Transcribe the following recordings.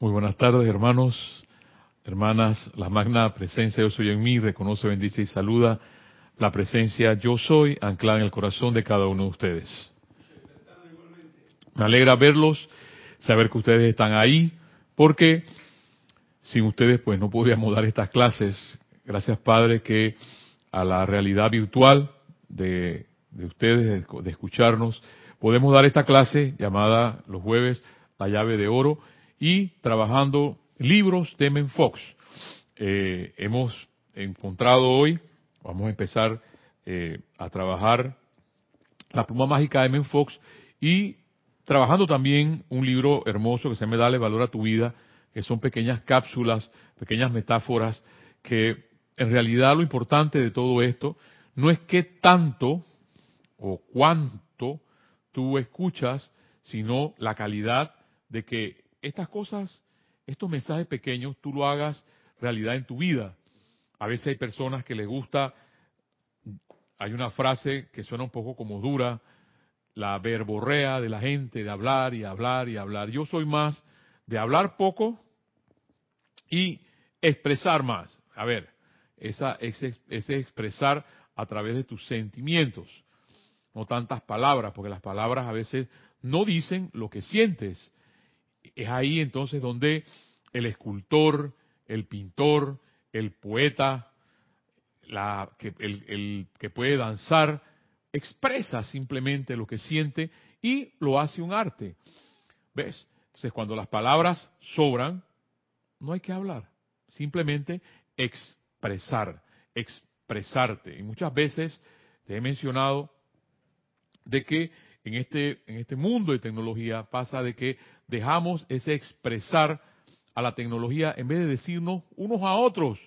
Muy buenas tardes, hermanos, hermanas. La magna presencia Yo Soy en mí reconoce, bendice y saluda la presencia Yo Soy anclada en el corazón de cada uno de ustedes. Me alegra verlos, saber que ustedes están ahí, porque sin ustedes pues no podríamos dar estas clases. Gracias Padre que a la realidad virtual de, de ustedes, de, de escucharnos, podemos dar esta clase llamada los jueves la llave de oro y trabajando libros de Menfox. Eh, hemos encontrado hoy, vamos a empezar eh, a trabajar la pluma mágica de Menfox y trabajando también un libro hermoso que se llama Dale Valor a tu Vida, que son pequeñas cápsulas, pequeñas metáforas, que en realidad lo importante de todo esto no es qué tanto o cuánto tú escuchas, sino la calidad de que estas cosas, estos mensajes pequeños, tú lo hagas realidad en tu vida. A veces hay personas que les gusta, hay una frase que suena un poco como dura, la verborrea de la gente, de hablar y hablar y hablar. Yo soy más de hablar poco y expresar más. A ver, esa, ese, ese expresar a través de tus sentimientos, no tantas palabras, porque las palabras a veces no dicen lo que sientes. Es ahí entonces donde el escultor, el pintor, el poeta, la, que, el, el que puede danzar, expresa simplemente lo que siente y lo hace un arte. ¿Ves? Entonces cuando las palabras sobran, no hay que hablar, simplemente expresar, expresarte. Y muchas veces te he mencionado de que en este, en este mundo de tecnología pasa de que dejamos ese expresar a la tecnología en vez de decirnos unos a otros,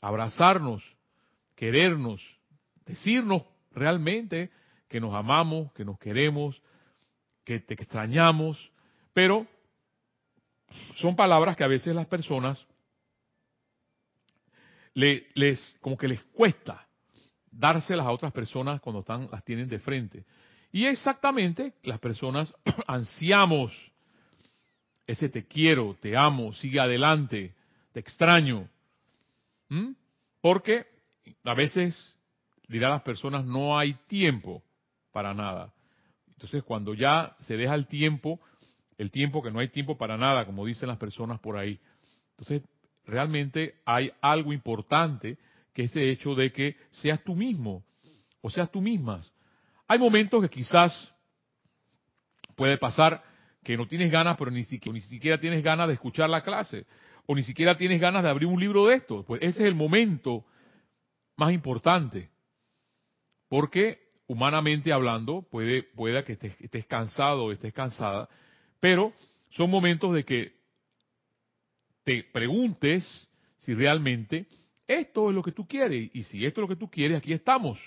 abrazarnos, querernos, decirnos realmente que nos amamos, que nos queremos, que te extrañamos, pero son palabras que a veces las personas le, les como que les cuesta dárselas a otras personas cuando están las tienen de frente. Y exactamente las personas ansiamos ese te quiero, te amo, sigue adelante, te extraño. ¿Mm? Porque a veces, dirá las personas, no hay tiempo para nada. Entonces cuando ya se deja el tiempo, el tiempo que no hay tiempo para nada, como dicen las personas por ahí, entonces realmente hay algo importante que es el hecho de que seas tú mismo o seas tú mismas. Hay momentos que quizás puede pasar que no tienes ganas, pero ni siquiera, ni siquiera tienes ganas de escuchar la clase, o ni siquiera tienes ganas de abrir un libro de esto. Pues ese es el momento más importante. Porque humanamente hablando, puede, que estés, estés cansado o estés cansada, pero son momentos de que te preguntes si realmente esto es lo que tú quieres. Y si esto es lo que tú quieres, aquí estamos.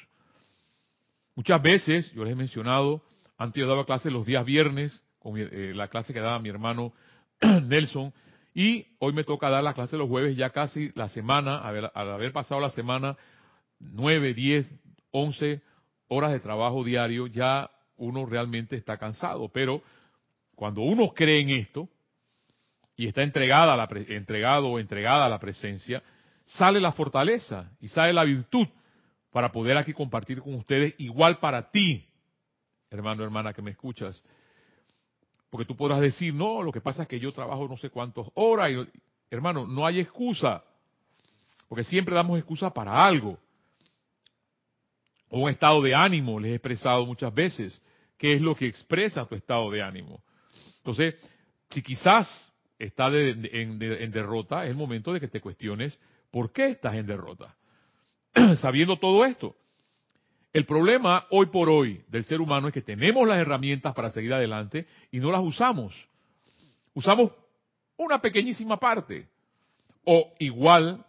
Muchas veces, yo les he mencionado, antes yo daba clases los días viernes, con eh, la clase que daba mi hermano Nelson, y hoy me toca dar la clase los jueves, ya casi la semana, al haber pasado la semana, nueve, diez, once horas de trabajo diario, ya uno realmente está cansado. Pero cuando uno cree en esto y está entregada la, entregado o entregada a la presencia, sale la fortaleza y sale la virtud para poder aquí compartir con ustedes, igual para ti, hermano, hermana, que me escuchas. Porque tú podrás decir, no, lo que pasa es que yo trabajo no sé cuántas horas. Y, hermano, no hay excusa. Porque siempre damos excusa para algo. O un estado de ánimo, les he expresado muchas veces. ¿Qué es lo que expresa tu estado de ánimo? Entonces, si quizás estás en, en derrota, es el momento de que te cuestiones por qué estás en derrota. sabiendo todo esto. El problema hoy por hoy del ser humano es que tenemos las herramientas para seguir adelante y no las usamos. Usamos una pequeñísima parte. O igual,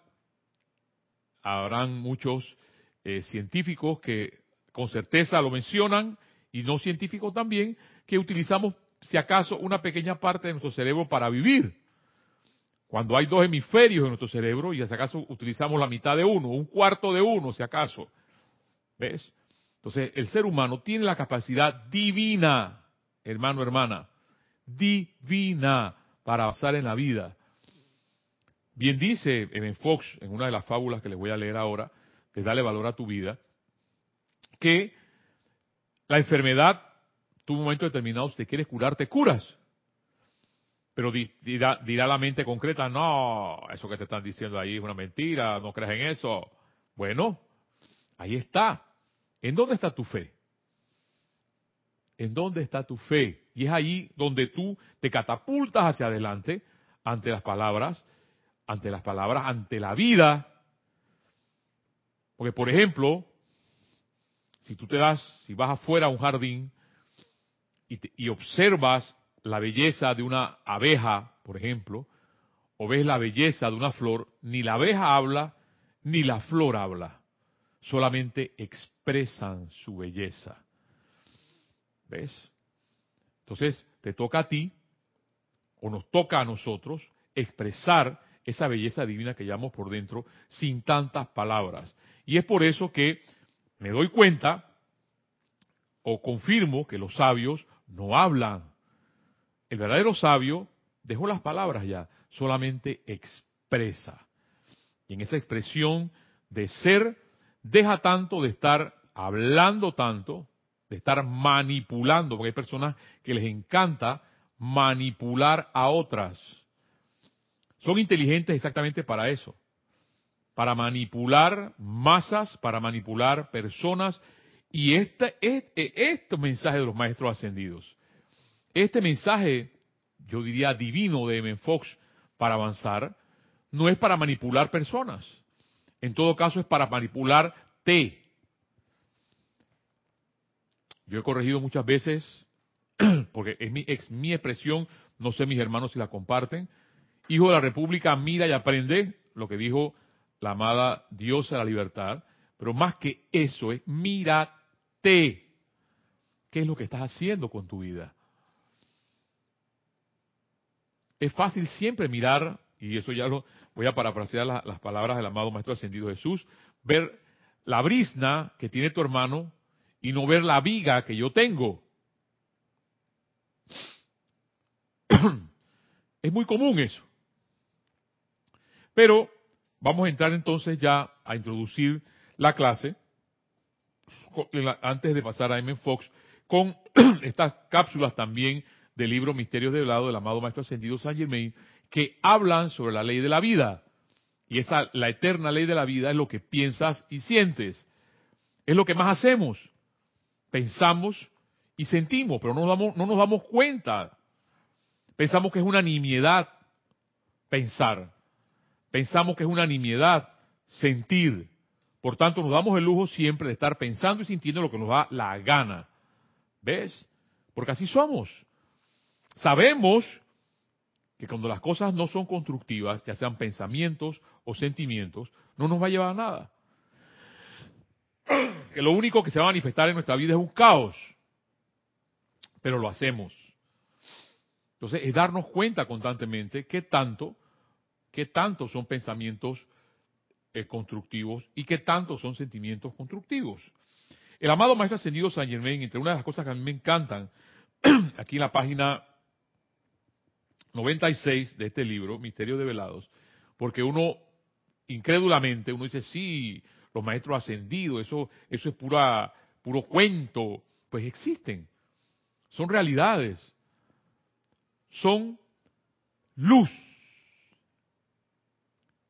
habrán muchos eh, científicos que con certeza lo mencionan y no científicos también, que utilizamos si acaso una pequeña parte de nuestro cerebro para vivir. Cuando hay dos hemisferios en nuestro cerebro, y si acaso utilizamos la mitad de uno, un cuarto de uno, si acaso. ¿Ves? Entonces, el ser humano tiene la capacidad divina, hermano, hermana, divina, para avanzar en la vida. Bien dice Evan Fox en una de las fábulas que les voy a leer ahora, de Dale Valor a tu Vida, que la enfermedad, tu momento determinado, si te quieres curar, te curas. Pero dirá, la mente concreta, no, eso que te están diciendo ahí es una mentira, no creas en eso. Bueno, ahí está. ¿En dónde está tu fe? ¿En dónde está tu fe? Y es ahí donde tú te catapultas hacia adelante ante las palabras, ante las palabras, ante la vida. Porque, por ejemplo, si tú te das, si vas afuera a un jardín y observas la belleza de una abeja, por ejemplo, o ves la belleza de una flor, ni la abeja habla, ni la flor habla. Solamente expresan su belleza. ¿Ves? Entonces, te toca a ti, o nos toca a nosotros, expresar esa belleza divina que llevamos por dentro sin tantas palabras. Y es por eso que me doy cuenta o confirmo que los sabios no hablan. El verdadero sabio dejó las palabras ya, solamente expresa. Y en esa expresión de ser, deja tanto de estar hablando tanto, de estar manipulando, porque hay personas que les encanta manipular a otras. Son inteligentes exactamente para eso, para manipular masas, para manipular personas. Y este, este, este mensaje de los maestros ascendidos, este mensaje, yo diría divino de M. Fox para avanzar, no es para manipular personas. En todo caso es para manipularte. Yo he corregido muchas veces, porque es mi, es mi expresión, no sé mis hermanos si la comparten. Hijo de la República, mira y aprende lo que dijo la amada diosa de la libertad. Pero más que eso es, mírate. ¿Qué es lo que estás haciendo con tu vida? Es fácil siempre mirar, y eso ya lo voy a parafrasear las palabras del amado Maestro Ascendido Jesús, ver la brisna que tiene tu hermano y no ver la viga que yo tengo. es muy común eso. Pero vamos a entrar entonces ya a introducir la clase, antes de pasar a M. Fox, con estas cápsulas también del libro Misterios de Velado del amado Maestro Ascendido San Germain, que hablan sobre la ley de la vida. Y esa, la eterna ley de la vida es lo que piensas y sientes. Es lo que más hacemos pensamos y sentimos, pero no nos damos, no nos damos cuenta. Pensamos que es una nimiedad pensar. Pensamos que es una nimiedad sentir. Por tanto, nos damos el lujo siempre de estar pensando y sintiendo lo que nos da la gana. ¿Ves? Porque así somos. Sabemos que cuando las cosas no son constructivas, ya sean pensamientos o sentimientos, no nos va a llevar a nada que lo único que se va a manifestar en nuestra vida es un caos, pero lo hacemos. Entonces, es darnos cuenta constantemente qué tanto, qué tanto son pensamientos eh, constructivos y qué tanto son sentimientos constructivos. El amado Maestro Ascendido San Germain, entre una de las cosas que a mí me encantan, aquí en la página 96 de este libro, Misterio de Velados, porque uno, incrédulamente, uno dice, sí, los maestros ascendidos, eso, eso es pura, puro cuento. Pues existen, son realidades, son luz.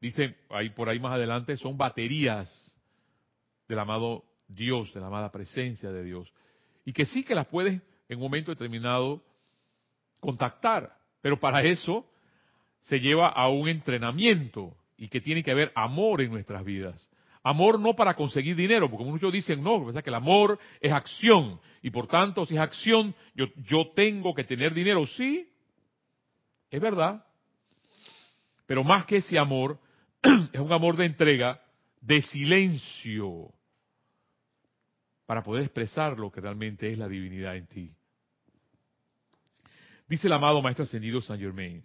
Dice ahí por ahí más adelante, son baterías del amado Dios, de la amada presencia de Dios. Y que sí que las puedes en un momento determinado contactar, pero para eso se lleva a un entrenamiento y que tiene que haber amor en nuestras vidas. Amor no para conseguir dinero, porque muchos dicen no, que el amor es acción. Y por tanto, si es acción, yo, yo tengo que tener dinero. Sí, es verdad. Pero más que ese amor, es un amor de entrega, de silencio, para poder expresar lo que realmente es la divinidad en ti. Dice el amado Maestro Ascendido San Germain,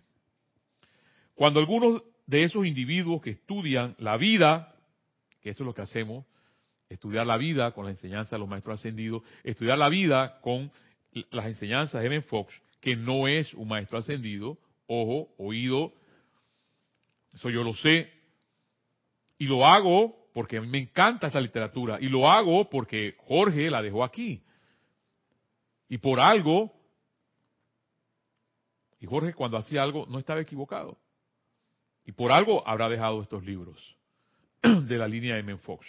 cuando algunos de esos individuos que estudian la vida que eso es lo que hacemos, estudiar la vida con la enseñanza de los maestros ascendidos, estudiar la vida con las enseñanzas de Evan Fox, que no es un maestro ascendido, ojo, oído, eso yo lo sé, y lo hago porque me encanta esta literatura, y lo hago porque Jorge la dejó aquí. Y por algo, y Jorge cuando hacía algo no estaba equivocado. Y por algo habrá dejado estos libros de la línea de Fox.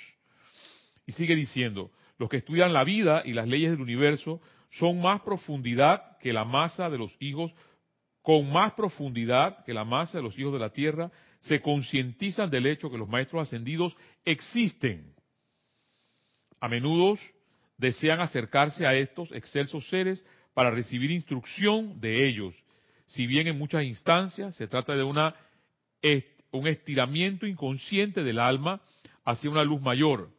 Y sigue diciendo, los que estudian la vida y las leyes del universo son más profundidad que la masa de los hijos, con más profundidad que la masa de los hijos de la tierra, se concientizan del hecho que los maestros ascendidos existen. A menudo desean acercarse a estos excelsos seres para recibir instrucción de ellos, si bien en muchas instancias se trata de un estiramiento inconsciente del alma hacia una luz mayor.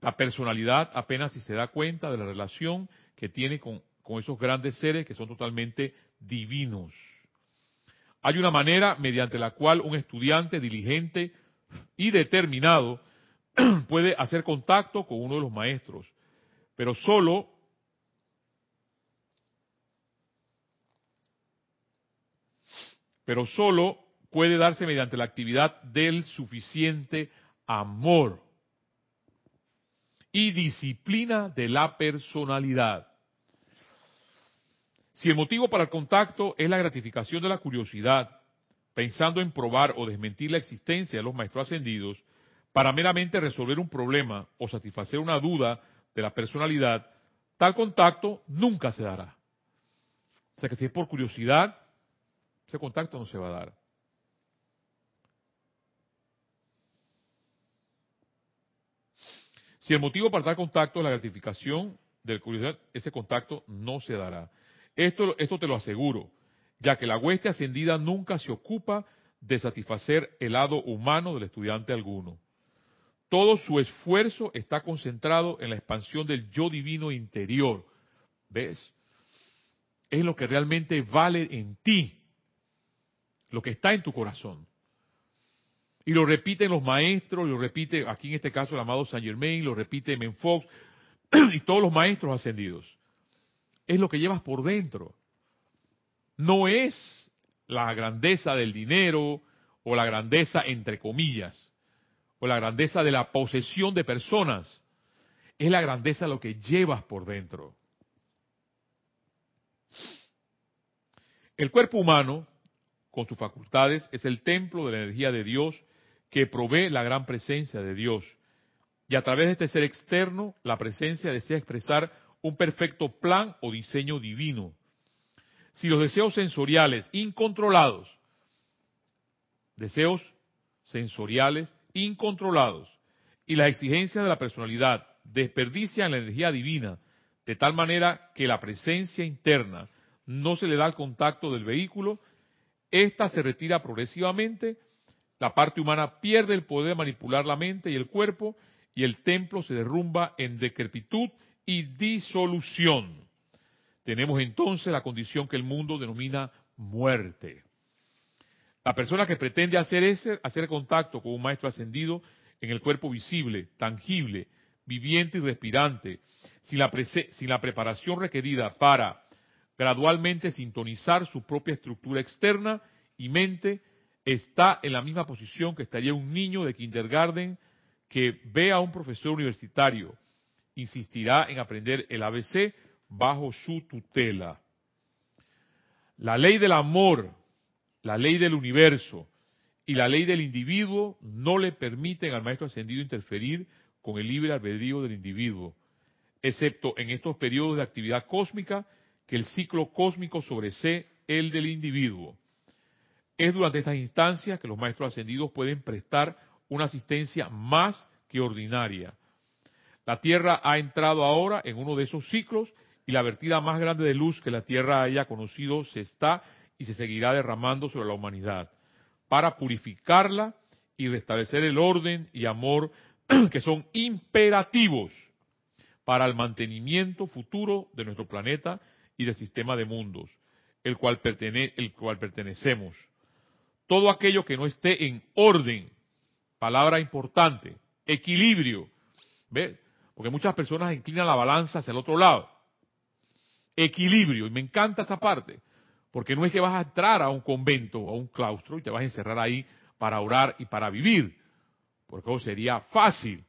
La personalidad apenas si se da cuenta de la relación que tiene con, con esos grandes seres que son totalmente divinos. Hay una manera mediante la cual un estudiante diligente y determinado puede hacer contacto con uno de los maestros, pero solo pero solo puede darse mediante la actividad del suficiente amor y disciplina de la personalidad. Si el motivo para el contacto es la gratificación de la curiosidad, pensando en probar o desmentir la existencia de los maestros ascendidos, para meramente resolver un problema o satisfacer una duda de la personalidad, tal contacto nunca se dará. O sea que si es por curiosidad, ese contacto no se va a dar. Si el motivo para tal contacto es la gratificación de la curiosidad, ese contacto no se dará. Esto, esto te lo aseguro, ya que la hueste ascendida nunca se ocupa de satisfacer el lado humano del estudiante alguno. Todo su esfuerzo está concentrado en la expansión del yo divino interior. ¿Ves? Es lo que realmente vale en ti, lo que está en tu corazón. Y lo repiten los maestros, lo repite aquí en este caso el amado Saint Germain, lo repite Menfox y todos los maestros ascendidos es lo que llevas por dentro. No es la grandeza del dinero o la grandeza entre comillas, o la grandeza de la posesión de personas. Es la grandeza de lo que llevas por dentro. El cuerpo humano, con sus facultades, es el templo de la energía de Dios que provee la gran presencia de Dios. Y a través de este ser externo, la presencia desea expresar un perfecto plan o diseño divino. Si los deseos sensoriales incontrolados, deseos sensoriales incontrolados y las exigencias de la personalidad desperdician la energía divina de tal manera que la presencia interna no se le da el contacto del vehículo, ésta se retira progresivamente, la parte humana pierde el poder de manipular la mente y el cuerpo y el templo se derrumba en decrepitud y disolución. Tenemos entonces la condición que el mundo denomina muerte. La persona que pretende hacer ese, hacer contacto con un maestro ascendido en el cuerpo visible, tangible, viviente y respirante, sin la, sin la preparación requerida para gradualmente sintonizar su propia estructura externa y mente, está en la misma posición que estaría un niño de kindergarten que ve a un profesor universitario insistirá en aprender el ABC bajo su tutela. La ley del amor, la ley del universo y la ley del individuo no le permiten al maestro ascendido interferir con el libre albedrío del individuo, excepto en estos periodos de actividad cósmica que el ciclo cósmico sobresee el del individuo. Es durante estas instancias que los maestros ascendidos pueden prestar una asistencia más que ordinaria, la Tierra ha entrado ahora en uno de esos ciclos y la vertida más grande de luz que la Tierra haya conocido se está y se seguirá derramando sobre la humanidad para purificarla y restablecer el orden y amor que son imperativos para el mantenimiento futuro de nuestro planeta y del sistema de mundos, el cual, el cual pertenecemos. Todo aquello que no esté en orden, palabra importante, equilibrio, ¿ve? Porque muchas personas inclinan la balanza hacia el otro lado. Equilibrio, y me encanta esa parte. Porque no es que vas a entrar a un convento, a un claustro, y te vas a encerrar ahí para orar y para vivir. Porque eso sería fácil.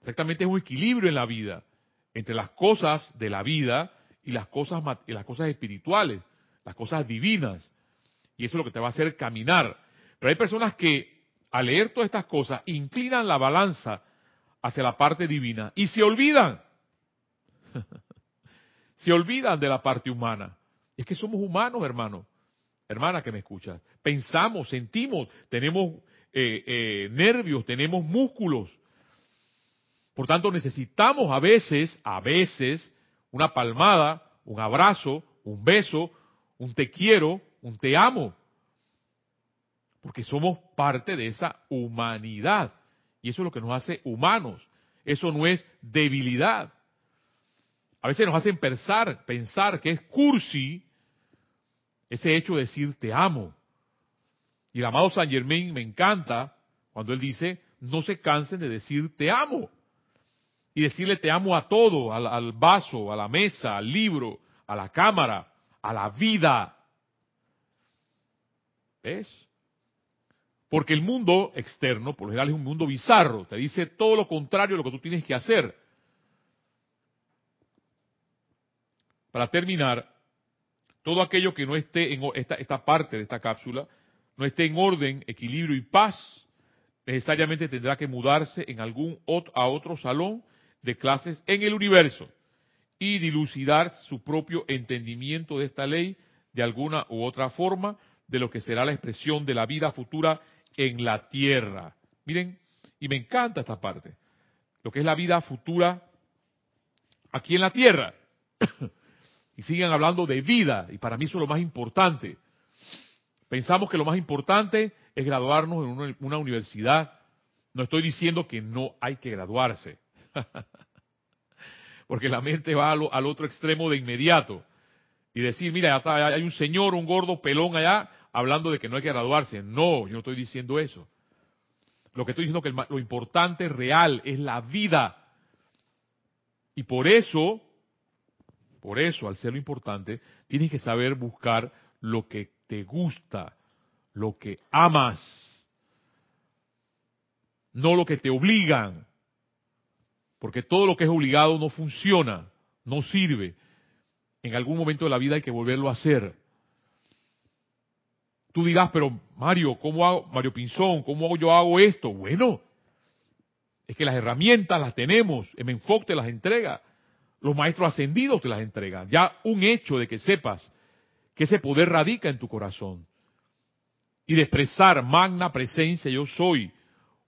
Exactamente es un equilibrio en la vida entre las cosas de la vida y las cosas, y las cosas espirituales, las cosas divinas. Y eso es lo que te va a hacer caminar. Pero hay personas que al leer todas estas cosas inclinan la balanza hacia la parte divina y se olvidan. se olvidan de la parte humana. Es que somos humanos, hermano. Hermana que me escuchas. Pensamos, sentimos, tenemos eh, eh, nervios, tenemos músculos. Por tanto, necesitamos a veces, a veces, una palmada, un abrazo, un beso, un te quiero, un te amo. Porque somos parte de esa humanidad. Y eso es lo que nos hace humanos. Eso no es debilidad. A veces nos hacen pensar, pensar que es cursi ese hecho de decir te amo. Y el amado San Germain me encanta cuando él dice, no se cansen de decir te amo. Y decirle te amo a todo, al, vaso, a la mesa, al libro, a la cámara, a la vida. ¿Ves? Porque el mundo externo, por lo general, es un mundo bizarro. Te dice todo lo contrario a lo que tú tienes que hacer. Para terminar, todo aquello que no esté en esta, esta parte de esta cápsula, no esté en orden, equilibrio y paz, necesariamente tendrá que mudarse en algún a otro salón de clases en el universo y dilucidar su propio entendimiento de esta ley de alguna u otra forma de lo que será la expresión de la vida futura en la tierra. Miren, y me encanta esta parte, lo que es la vida futura aquí en la tierra. y siguen hablando de vida, y para mí eso es lo más importante. Pensamos que lo más importante es graduarnos en una, universidad. No estoy diciendo que no hay que graduarse, porque la mente va al, al, otro extremo de inmediato y decir, mira, hay un señor, un gordo pelón allá, hablando de que no hay que graduarse. No, yo no estoy diciendo eso. Lo que estoy diciendo es que lo importante real es la vida. Y por eso por eso, al ser lo importante, tienes que saber buscar lo que te gusta, lo que amas, no lo que te obligan. Porque todo lo que es obligado no funciona, no sirve. En algún momento de la vida hay que volverlo a hacer. Tú dirás, pero Mario, ¿cómo hago, Mario Pinzón, cómo yo hago esto? Bueno, es que las herramientas las tenemos, el enfoque te las entrega. Los maestros ascendidos te las entregan. Ya un hecho de que sepas que ese poder radica en tu corazón. Y de expresar magna presencia yo soy,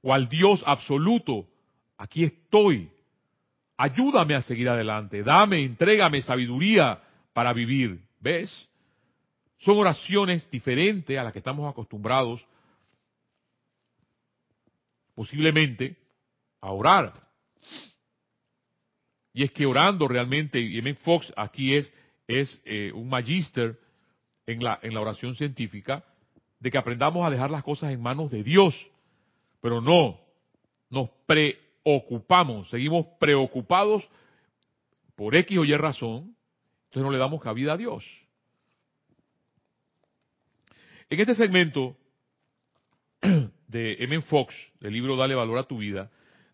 o al Dios absoluto, aquí estoy. Ayúdame a seguir adelante. Dame, entrégame sabiduría para vivir. ¿Ves? Son oraciones diferentes a las que estamos acostumbrados posiblemente a orar. Y es que orando realmente, y M. Fox aquí es, es eh, un magíster en la, en la oración científica, de que aprendamos a dejar las cosas en manos de Dios. Pero no, nos preocupamos, seguimos preocupados por X o Y razón, entonces no le damos cabida a Dios. En este segmento de M. Fox, del libro Dale Valor a tu Vida,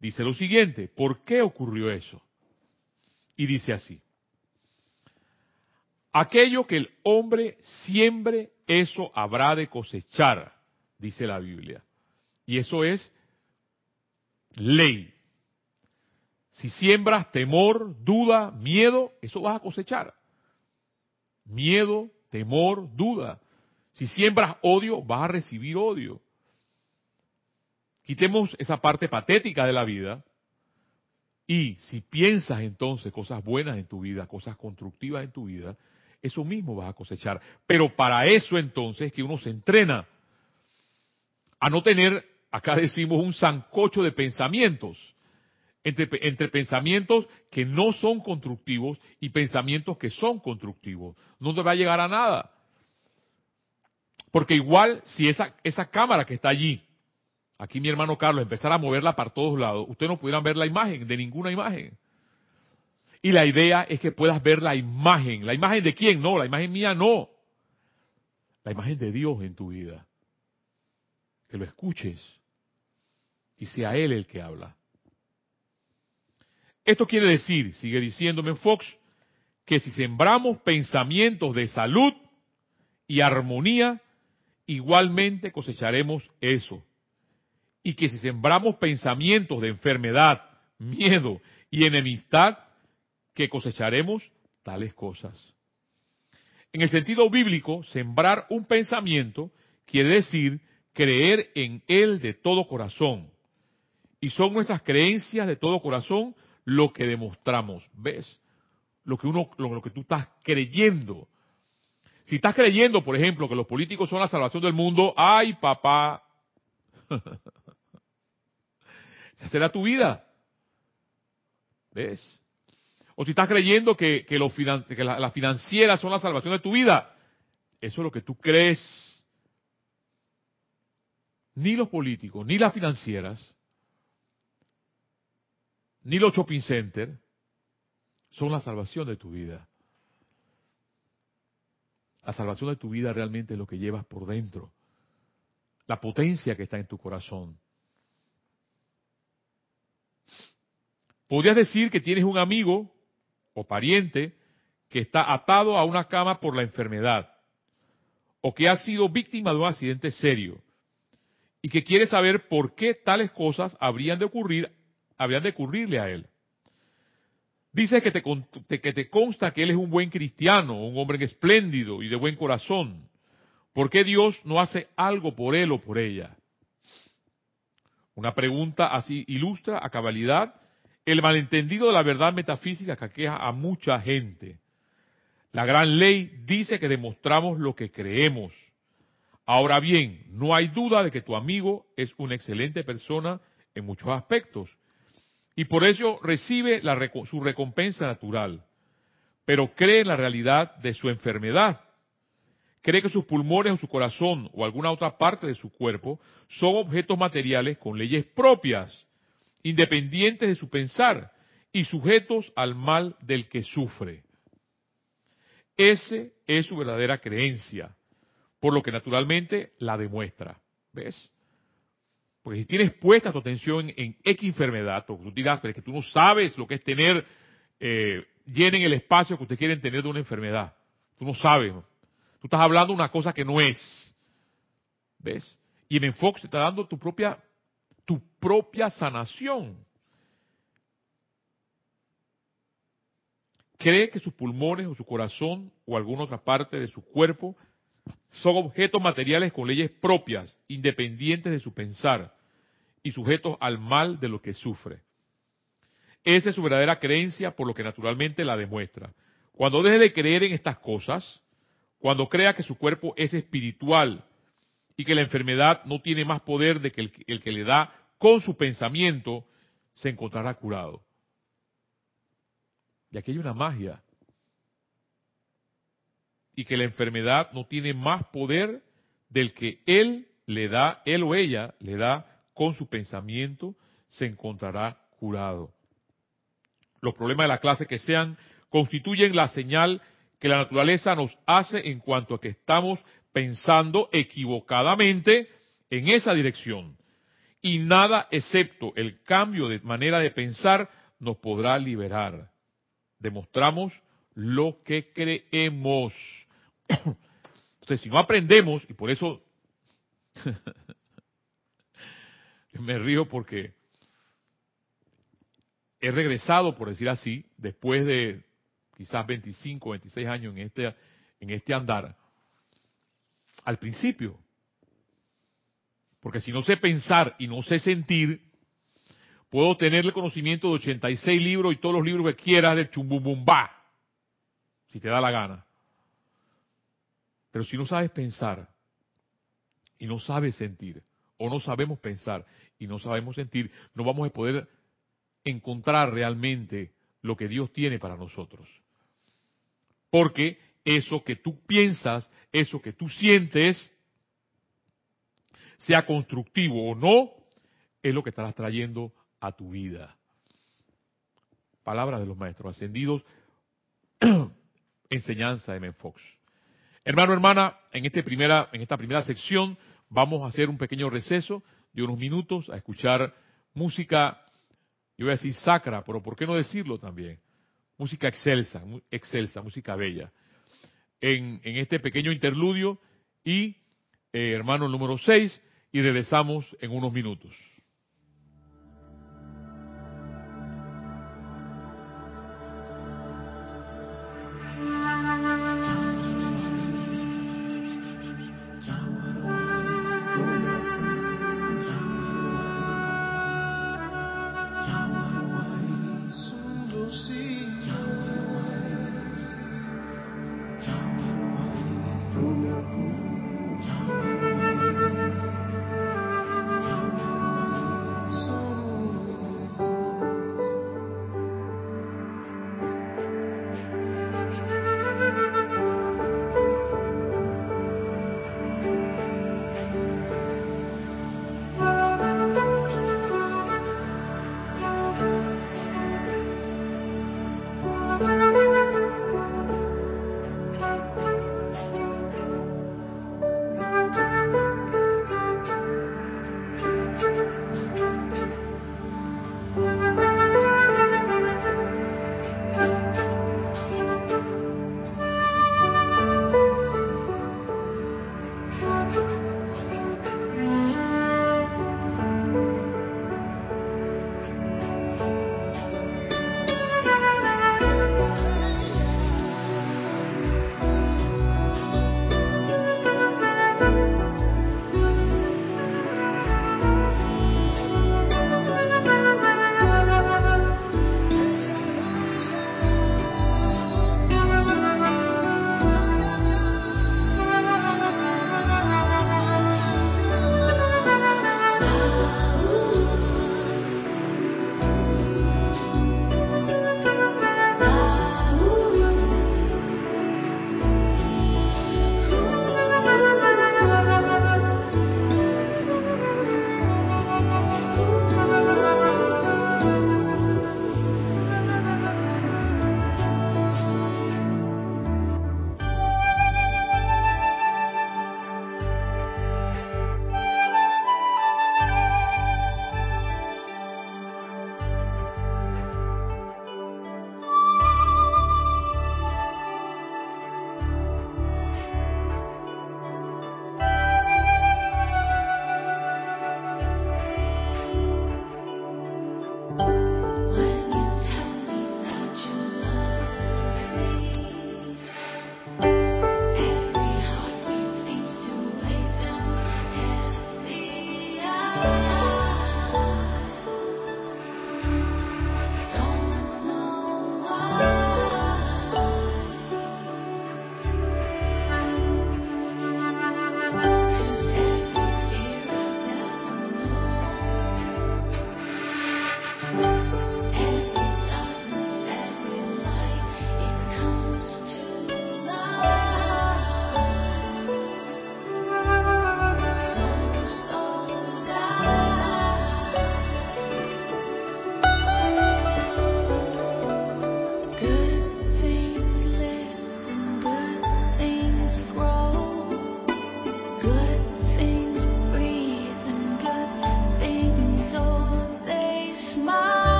dice lo siguiente, ¿por qué ocurrió eso? Y dice así, aquello que el hombre siembre, eso habrá de cosechar, dice la Biblia. Y eso es ley. Si siembras temor, duda, miedo, eso vas a cosechar. Miedo, temor, duda. Si siembras odio, vas a recibir odio. Quitemos esa parte patética de la vida y si piensas entonces cosas buenas en tu vida, cosas constructivas en tu vida, eso mismo vas a cosechar. Pero para eso entonces que uno se entrena a no tener, acá decimos, un zancocho de pensamientos. Entre, pensamientos que no son constructivos y pensamientos que son constructivos. No te va a llegar a nada. Porque igual si esa, esa cámara que está allí aquí mi hermano Carlos empezara a moverla para todos lados, ustedes no pudieran ver la imagen, de ninguna imagen. Y la idea es que puedas ver la imagen. ¿La imagen de quién? No, la imagen mía no. la imagen de Dios en tu vida. Que lo escuches y sea Él el que habla. Esto quiere decir, sigue diciéndome Fox, que si sembramos pensamientos de salud y armonía, igualmente cosecharemos eso. Y que si sembramos pensamientos de enfermedad, miedo y enemistad, que cosecharemos tales cosas. En el sentido bíblico, sembrar un pensamiento quiere decir creer en él de todo corazón. Y son nuestras creencias de todo corazón lo que demostramos. ¿Ves? Lo que uno, lo, que tú estás creyendo. Si estás creyendo, por ejemplo, que los políticos son la salvación del mundo, ay papá. Esa será tu vida. ¿Ves? O si estás creyendo que, que, las financieras son la salvación de tu vida, eso es lo que tú crees. Ni los políticos, ni las financieras, ni los shopping centers son la salvación de tu vida. La salvación de tu vida realmente es lo que llevas por dentro. La potencia que está en tu corazón. Podrías decir que tienes un amigo o pariente que está atado a una cama por la enfermedad o que ha sido víctima de un accidente serio y que quiere saber por qué tales cosas habrían de ocurrir, habrían de ocurrirle a él. Dice que te, que te consta que él es un buen cristiano, un hombre espléndido y de buen corazón. ¿Por qué Dios no hace algo por él o por ella? Una pregunta así ilustra a cabalidad el malentendido de la verdad metafísica que aqueja a mucha gente. La gran ley dice que demostramos lo que creemos. Ahora bien, no hay duda de que tu amigo es una excelente persona en muchos aspectos y por ello recibe su recompensa natural, pero cree en la realidad de su enfermedad. Cree que sus pulmones o su corazón o alguna otra parte de su cuerpo son objetos materiales con leyes propias independientes de su pensar y sujetos al mal del que sufre. Ese es su verdadera creencia, por lo que naturalmente la demuestra. ¿Ves? Porque si tienes puesta tu atención en X enfermedad, o tú dirás, pero es que tú no sabes lo que es tener, eh, llenen el espacio que ustedes quieren tener de una enfermedad. Tú no sabes. Tú estás hablando una cosa que no es. ¿Ves? Y el enfoque se está dando tu propia tu propia sanación. Cree que sus pulmones o su corazón o alguna otra parte de su cuerpo son objetos materiales con leyes propias, independientes de su pensar y sujetos al mal de lo que sufre. Esa es su verdadera creencia, por lo que naturalmente la demuestra. Cuando deje de creer en estas cosas, cuando crea que su cuerpo es espiritual y que la enfermedad no tiene más poder de que el, que le da con su pensamiento, se encontrará curado. Y aquí hay una magia. Y que la enfermedad no tiene más poder del que él le da, él o ella le da con su pensamiento, se encontrará curado. Los problemas de la clase que sean constituyen la señal que la naturaleza nos hace en cuanto a que estamos pensando equivocadamente en esa dirección. Y nada excepto el cambio de manera de pensar nos podrá liberar. Demostramos lo que creemos. Entonces, si no aprendemos, y por eso me río porque he regresado, por decir así, después de quizás 25, 26 años en este, en este andar, al principio. Porque si no sé pensar y no sé sentir, puedo tener el conocimiento de 86 libros y todos los libros que quieras del chumbumbumba, si te da la gana. Pero si no sabes pensar y no sabes sentir, o no sabemos pensar y no sabemos sentir, no vamos a poder encontrar realmente lo que Dios tiene para nosotros. Porque eso que tú piensas, eso que tú sientes, sea constructivo o no, es lo que estarás trayendo a tu vida. Palabras de los maestros ascendidos, enseñanza de Menfox. Hermano, hermana, en, este primera, en esta primera sección vamos a hacer un pequeño receso de unos minutos a escuchar música, yo voy a decir sacra, pero ¿por qué no decirlo también? Música excelsa, excelsa, música bella. En, en este pequeño interludio y, eh, hermano número 6, y regresamos en unos minutos.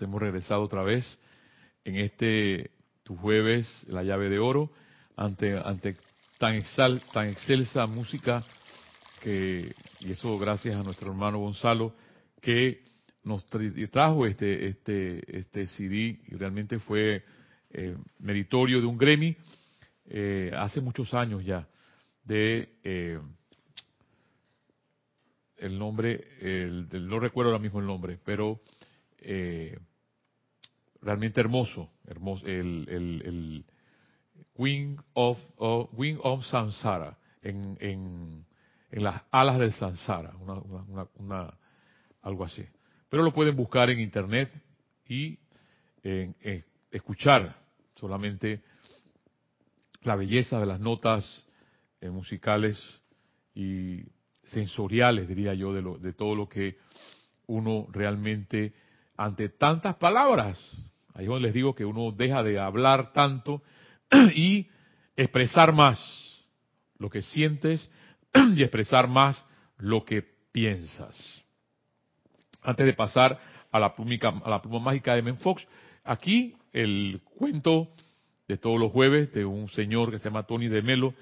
Hemos regresado otra vez en este tu jueves, la llave de oro, ante, ante tan, exal, tan excelsa música que, y eso gracias a nuestro hermano Gonzalo, que nos trajo este, este, este CD y realmente fue eh, meritorio de un Grammy eh, hace muchos años ya, de eh, el nombre, el, no recuerdo ahora mismo el nombre, pero eh, realmente hermoso, hermoso, el, Wing of, Wing of Samsara, en, en, en, las alas del Samsara, una, una, algo así. Pero lo pueden buscar en internet y escuchar solamente la belleza de las notas eh, musicales y sensoriales, diría yo, de, lo, de todo lo que uno realmente, ante tantas palabras, ahí donde les digo que uno deja de hablar tanto y expresar más lo que sientes y expresar más lo que piensas. Antes de pasar a la, a la pluma mágica de Menfox, aquí el cuento de todos los jueves de un señor que se llama Tony de Melo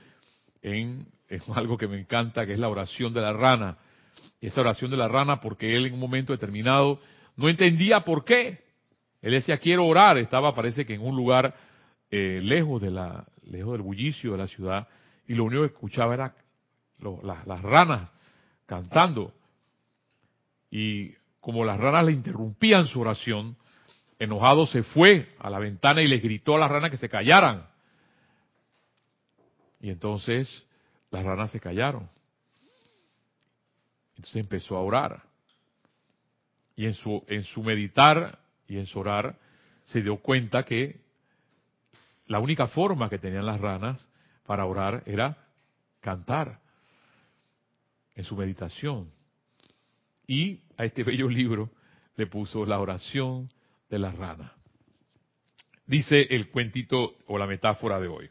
en es algo que me encanta, que es la oración de la rana. Esa oración de la rana, porque él en un momento determinado no entendía por qué. Él decía, quiero orar. Estaba, parece que en un lugar eh, lejos, de la, lejos del bullicio de la ciudad, y lo único que escuchaba era las, las ranas cantando. Y como las ranas le interrumpían su oración, enojado se fue a la ventana y le gritó a las ranas que se callaran. Y entonces las ranas se callaron. Entonces empezó a orar. Y en su, en su meditar y en su orar, se dio cuenta que la única forma que tenían las ranas para orar era cantar en su meditación. Y a este bello libro le puso la oración de la rana. Dice el cuentito o la metáfora de hoy.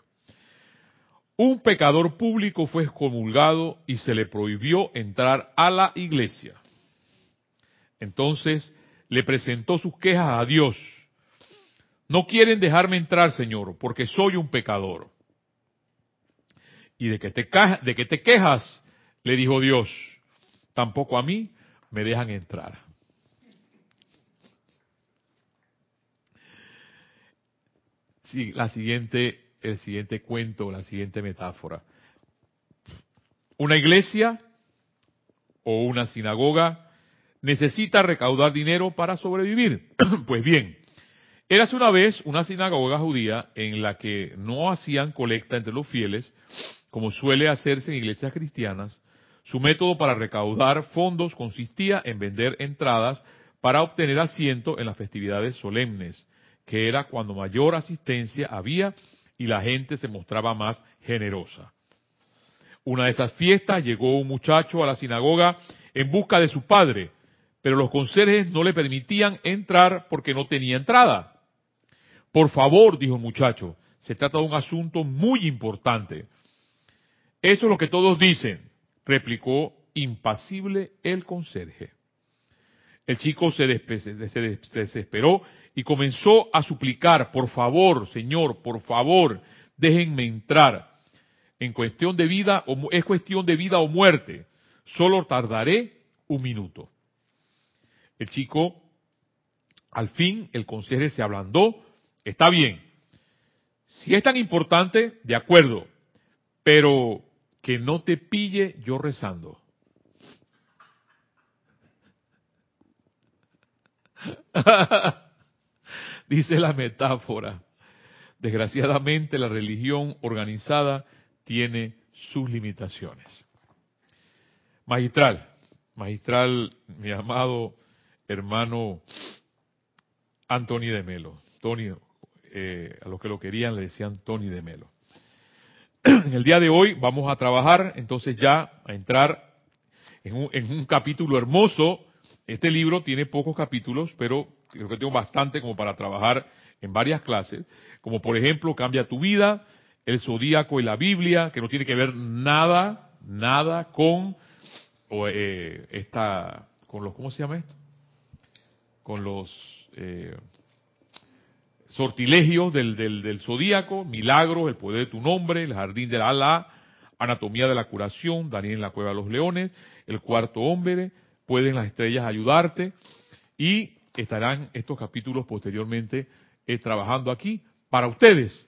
Un pecador público fue excomulgado y se le prohibió entrar a la iglesia. Entonces le presentó sus quejas a Dios. No quieren dejarme entrar, Señor, porque soy un pecador. ¿Y de qué te, de que te quejas? Le dijo Dios. Tampoco a mí me dejan entrar. Sí, la siguiente el siguiente cuento, la siguiente metáfora. Una iglesia o una sinagoga necesita recaudar dinero para sobrevivir. pues bien, érase una vez una sinagoga judía en la que no hacían colecta entre los fieles, como suele hacerse en iglesias cristianas. Su método para recaudar fondos consistía en vender entradas para obtener asiento en las festividades solemnes, que era cuando mayor asistencia había y la gente se mostraba más generosa. Una de esas fiestas llegó un muchacho a la sinagoga en busca de su padre, pero los conserjes no le permitían entrar porque no tenía entrada. Por favor, dijo el muchacho, se trata de un asunto muy importante. Eso es lo que todos dicen, replicó impasible el conserje. El chico se, desesperó y comenzó a suplicar, por favor, Señor, por favor, déjenme entrar. En cuestión de vida, es cuestión de vida o muerte. Solo tardaré un minuto. El chico, al fin, el conserje se ablandó. Está bien. Si es tan importante, de acuerdo. Pero que no te pille yo rezando. Dice la metáfora. Desgraciadamente la religión organizada tiene sus limitaciones. Magistral, magistral, mi amado hermano Tony de Melo. Tony, eh, a los que lo querían le decían Tony de Melo. En el día de hoy vamos a trabajar entonces ya a entrar en un, en un capítulo hermoso. Este libro tiene pocos capítulos, pero creo que tengo bastante como para trabajar en varias clases, como por ejemplo Cambia tu vida, el zodíaco y la Biblia, que no tiene que ver nada, nada con eh, esta, con los, ¿cómo se llama esto? Con los eh, sortilegios del, del, del zodíaco, milagros, el poder de tu nombre, el jardín de la Alá, anatomía de la curación, Daniel en la cueva de los leones, el cuarto hombre, pueden las estrellas ayudarte y estarán estos capítulos posteriormente eh, trabajando aquí para ustedes,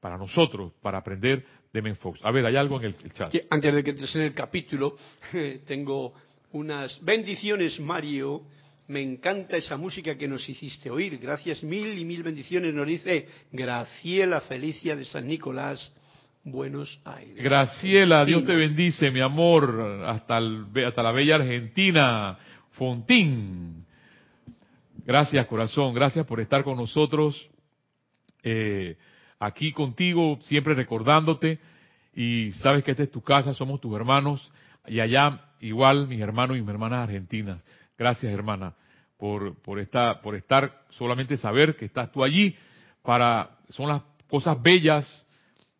para nosotros, para aprender de Menfox. A ver, hay algo en el, chat. antes de que te el capítulo, tengo unas bendiciones, Mario. Me encanta esa música que nos hiciste oír. Gracias mil y mil bendiciones. Nos dice Graciela Felicia de San Nicolás, Buenos Aires. Graciela, Dios te bendice, mi amor, hasta, hasta la bella Argentina, Fontín. Gracias, corazón, gracias por estar con nosotros, eh, aquí contigo, siempre recordándote. Y sabes que esta es tu casa, somos tus hermanos, y allá igual mis hermanos y mis hermanas argentinas. Gracias, hermana, por, por, esta, por estar, solamente saber que estás tú allí, para, son las cosas bellas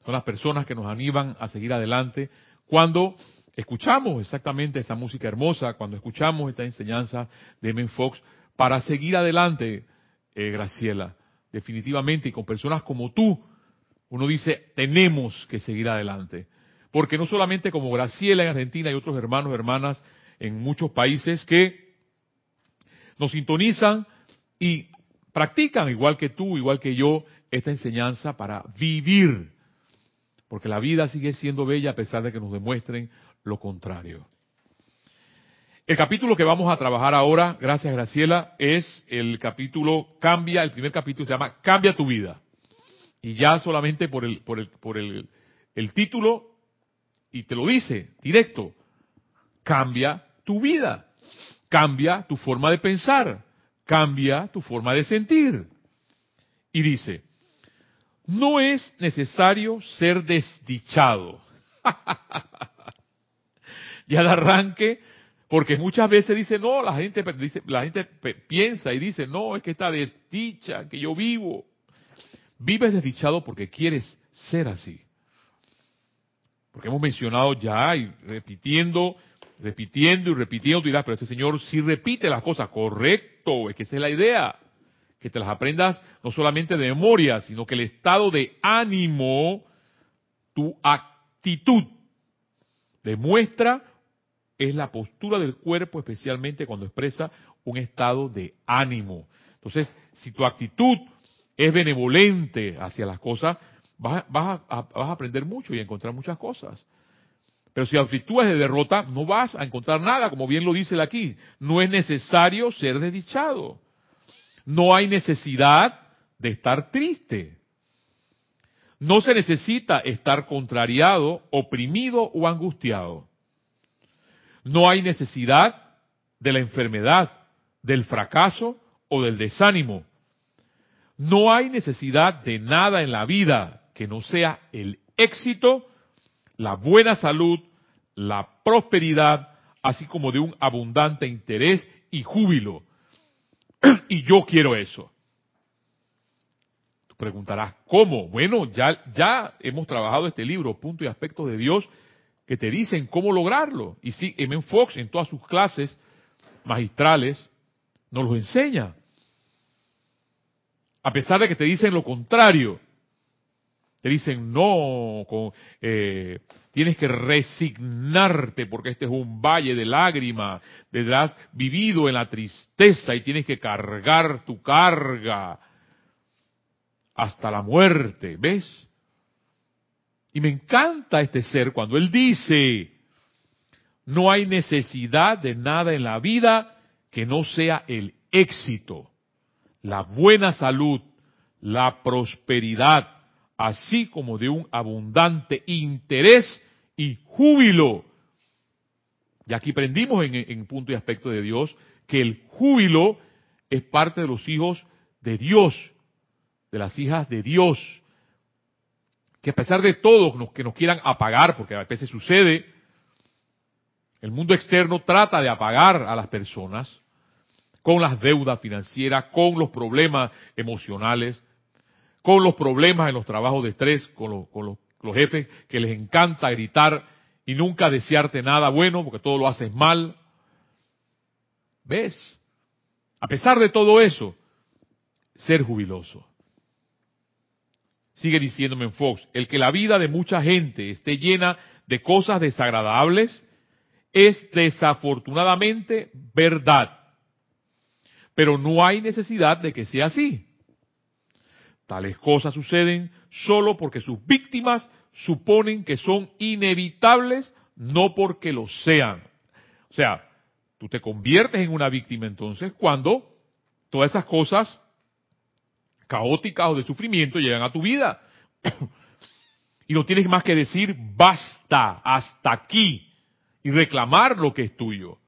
son las personas que nos animan a seguir adelante cuando escuchamos exactamente esa música hermosa, cuando escuchamos esta enseñanza de Men Fox, para seguir adelante, eh, Graciela, definitivamente, y con personas como tú, uno dice, tenemos que seguir adelante. Porque no solamente como Graciela en Argentina y otros hermanos, hermanas en muchos países que nos sintonizan y practican, igual que tú, igual que yo, esta enseñanza para vivir porque la vida sigue siendo bella a pesar de que nos demuestren lo contrario. El capítulo que vamos a trabajar ahora, gracias Graciela, es el capítulo Cambia, el primer capítulo se llama Cambia tu vida. Y ya solamente por el, por el, por el, el título, y te lo dice directo, cambia tu vida, cambia tu forma de pensar, cambia tu forma de sentir. Y dice, no es necesario ser desdichado. ya de arranque, porque muchas veces dice, no, la gente, dice, la gente piensa y dice, no, es que está desdicha, que yo vivo. Vives desdichado porque quieres ser así. Porque hemos mencionado ya y repitiendo, repitiendo y repitiendo, dirás, pero este señor sí repite las cosas, correcto, es que esa es la idea que te las aprendas no solamente de memoria, sino que el estado de ánimo, tu actitud, demuestra, es la postura del cuerpo, especialmente cuando expresa un estado de ánimo. Entonces, si tu actitud es benevolente hacia las cosas, vas, vas, a, vas a aprender mucho y a encontrar muchas cosas. Pero si es de derrota, no vas a encontrar nada, como bien lo dice aquí. No es necesario ser desdichado. No hay necesidad de estar triste. No se necesita estar contrariado, oprimido o angustiado. No hay necesidad de la enfermedad, del fracaso o del desánimo. No hay necesidad de nada en la vida que no sea el éxito, la buena salud, la prosperidad, así como de un abundante interés y júbilo y yo quiero eso. Tú preguntarás, ¿cómo? Bueno, ya, ya hemos trabajado este libro, Punto y Aspectos de Dios, que te dicen cómo lograrlo. Y sí, M. Fox en todas sus clases magistrales nos lo enseña. A pesar de que te dicen lo contrario, te dicen no, eh, tienes que resignarte porque este es un valle de lágrimas, has vivido en la tristeza y tienes que cargar tu carga hasta la muerte, ¿ves? Y me encanta este ser cuando él dice, no hay necesidad de nada en la vida que no sea el éxito, la buena salud, la prosperidad, así como de un abundante interés y júbilo. Y aquí aprendimos en, punto y aspecto de Dios que el júbilo es parte de los hijos de Dios, de las hijas de Dios. Que a pesar de todo los que nos quieran apagar, porque a veces sucede, el mundo externo trata de apagar a las personas con las deudas financieras, con los problemas emocionales, con los problemas en los trabajos de estrés, con, con los los jefes que les encanta gritar y nunca desearte nada bueno porque todo lo haces mal. ¿Ves? A pesar de todo eso, ser jubiloso. Sigue diciéndome en Fox, el que la vida de mucha gente esté llena de cosas desagradables es desafortunadamente verdad. Pero no hay necesidad de que sea así. Tales cosas suceden solo porque sus víctimas suponen que son inevitables, no porque lo sean. O sea, tú te conviertes en una víctima entonces cuando todas esas cosas caóticas o de sufrimiento llegan a tu vida. y no tienes más que decir basta, hasta aquí, y reclamar lo que es tuyo.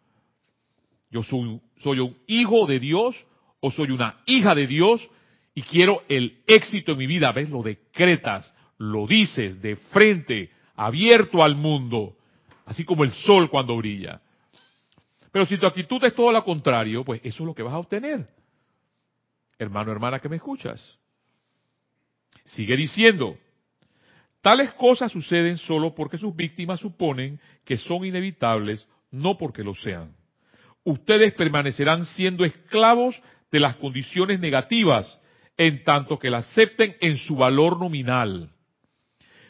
Yo soy, soy un hijo de Dios o soy una hija de Dios y quiero el éxito en mi vida. ¿Ves? Lo decretas, lo dices de frente, abierto al mundo, así como el sol cuando brilla. Pero si tu actitud es todo lo contrario, pues eso es lo que vas a obtener. Hermano, hermana que me escuchas. Sigue diciendo, tales cosas suceden solo porque sus víctimas suponen que son inevitables, no porque lo sean. Ustedes permanecerán siendo esclavos de las condiciones negativas en tanto que la acepten en su valor nominal.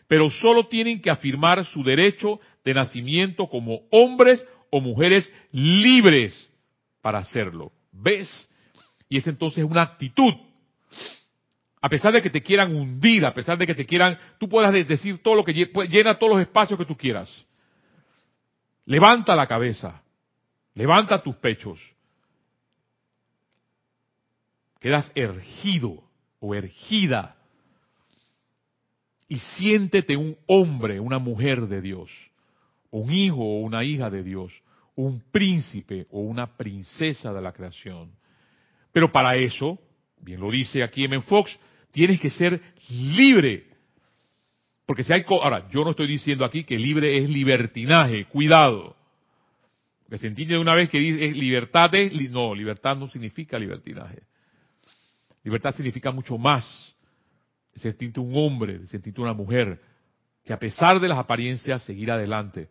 Pero solo tienen que afirmar su derecho de nacimiento como hombres o mujeres libres para hacerlo. ¿Ves? Y es entonces una actitud. A pesar de que te quieran hundir, a pesar de que te quieran, tú puedas decir todo lo que pues, llena todos los espacios que tú quieras. Levanta la cabeza, levanta tus pechos. Quedas ergido o ergida y siéntete un hombre, una mujer de Dios, un hijo o una hija de Dios, un príncipe o una princesa de la creación. Pero para eso, bien lo dice aquí M. Fox, tienes que ser libre. Porque si hay... Ahora, yo no estoy diciendo aquí que libre es libertinaje, cuidado. Porque se entiende de una vez que dice libertad es... No, libertad no significa libertinaje. Libertad significa mucho más. Sentirte un hombre, sentirte una mujer, que a pesar de las apariencias, seguir adelante.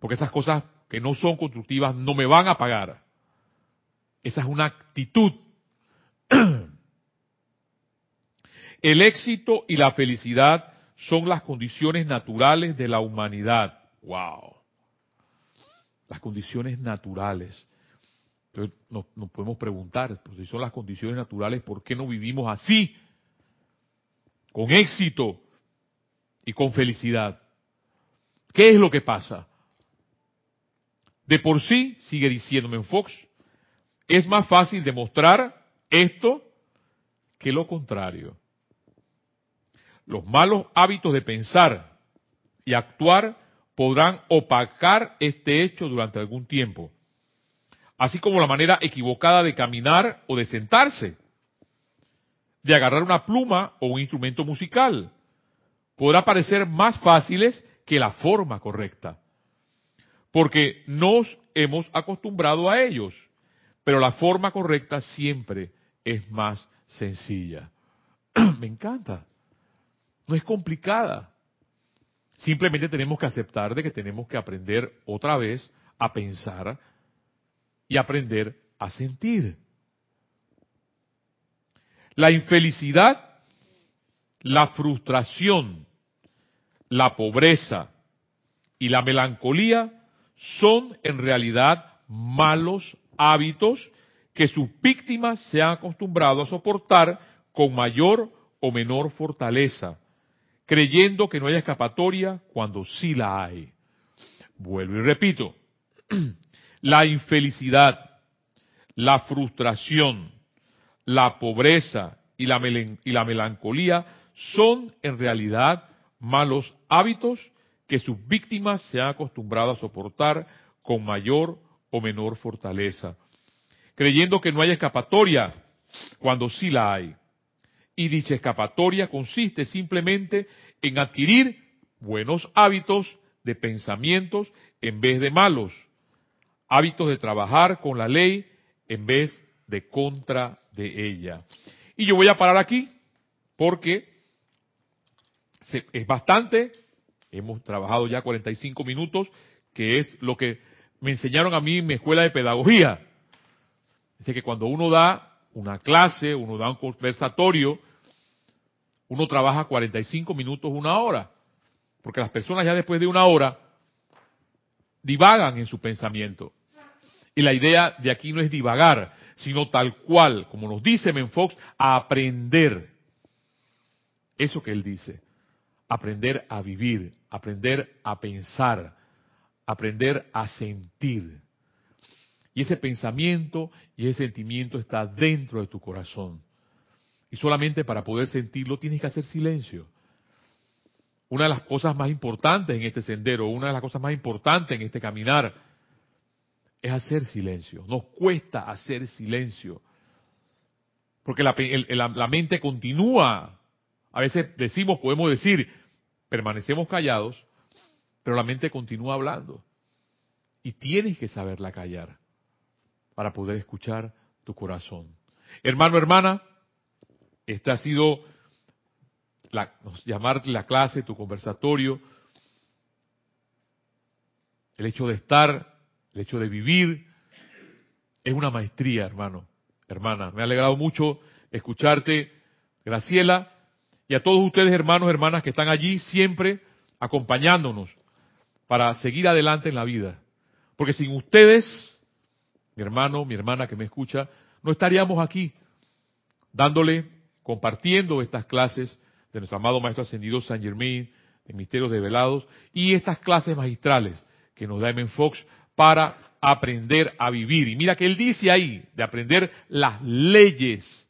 Porque esas cosas que no son constructivas no me van a pagar. Esa es una actitud. El éxito y la felicidad son las condiciones naturales de la humanidad. ¡Wow! Las condiciones naturales. Entonces nos, podemos preguntar, pues, si son las condiciones naturales, ¿por qué no vivimos así? Con éxito y con felicidad. ¿Qué es lo que pasa? De por sí, sigue diciéndome Fox, es más fácil demostrar esto que lo contrario. Los malos hábitos de pensar y actuar podrán opacar este hecho durante algún tiempo, así como la manera equivocada de caminar o de sentarse, de agarrar una pluma o un instrumento musical. Podrá parecer más fáciles que la forma correcta, porque nos hemos acostumbrado a ellos pero la forma correcta siempre es más sencilla. Me encanta. No es complicada. Simplemente tenemos que aceptar de que tenemos que aprender otra vez a pensar y aprender a sentir. La infelicidad, la frustración, la pobreza y la melancolía son en realidad malos hábitos que sus víctimas se han acostumbrado a soportar con mayor o menor fortaleza, creyendo que no hay escapatoria cuando sí la hay. Vuelvo y repito, la infelicidad, la frustración, la pobreza y la, y la melancolía son en realidad malos hábitos que sus víctimas se han acostumbrado a soportar con mayor o menor fortaleza, creyendo que no hay escapatoria cuando sí la hay. Y dicha escapatoria consiste simplemente en adquirir buenos hábitos de pensamientos en vez de malos, hábitos de trabajar con la ley en vez de contra de ella. Y yo voy a parar aquí porque es bastante, hemos trabajado ya 45 minutos, que es lo que me enseñaron a mí en mi escuela de pedagogía. Es que cuando uno da una clase, uno da un conversatorio, uno trabaja 45 minutos, una hora. Porque las personas ya después de una hora divagan en su pensamiento. Y la idea de aquí no es divagar, sino tal cual, como nos dice Menfox, a aprender. Eso que él dice. Aprender a vivir, aprender a pensar, aprender a sentir. Y ese pensamiento y ese sentimiento está dentro de tu corazón. Y solamente para poder sentirlo tienes que hacer silencio. Una de las cosas más importantes en este sendero, una de las cosas más importantes en este caminar, es hacer silencio. Nos cuesta hacer silencio. Porque la, la mente continúa. A veces decimos, podemos decir, permanecemos callados, pero la mente continúa hablando. Y tienes que saberla callar para poder escuchar tu corazón. Hermano, hermana, esta ha sido la, llamarte la clase, tu conversatorio, el hecho de estar, el hecho de vivir, es una maestría, hermano, hermana. Me ha alegrado mucho escucharte, Graciela, y a todos ustedes, hermanos, hermanas, que están allí siempre acompañándonos para seguir adelante en la vida. Porque sin ustedes, mi hermano, mi hermana que me escucha, no estaríamos aquí dándole, compartiendo estas clases de nuestro amado Maestro Ascendido San Germain, de Misterios Develados, y estas clases magistrales que nos da M. Fox para aprender a vivir. Y mira que él dice ahí, de aprender las leyes.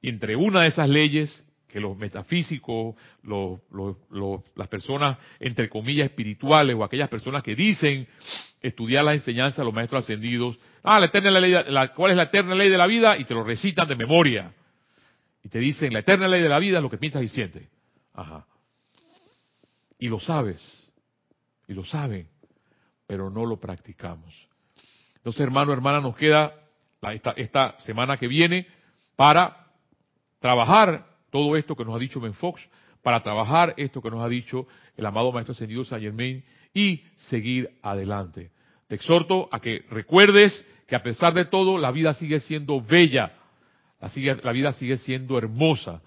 Y entre una de esas leyes que los metafísicos, las personas, entre comillas, espirituales o aquellas personas que dicen estudiar la enseñanza de los maestros ascendidos, ah, la eterna la, ¿cuál es la eterna ley de la vida? Y te lo recitan de memoria. Y te dicen, la eterna ley de la vida es lo que piensas y sientes. Ajá. Y lo sabes, y lo saben, pero no lo practicamos. Entonces, hermano, hermana, nos queda esta, semana que viene para trabajar todo esto que nos ha dicho Ben Fox, para trabajar esto que nos ha dicho el amado Maestro Ascendido Saint Germain y seguir adelante. Te exhorto a que recuerdes que a pesar de todo la vida sigue siendo bella, la, la vida sigue siendo hermosa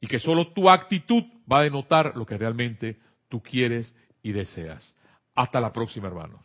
y que solo tu actitud va a denotar lo que realmente tú quieres y deseas. Hasta la próxima, hermano.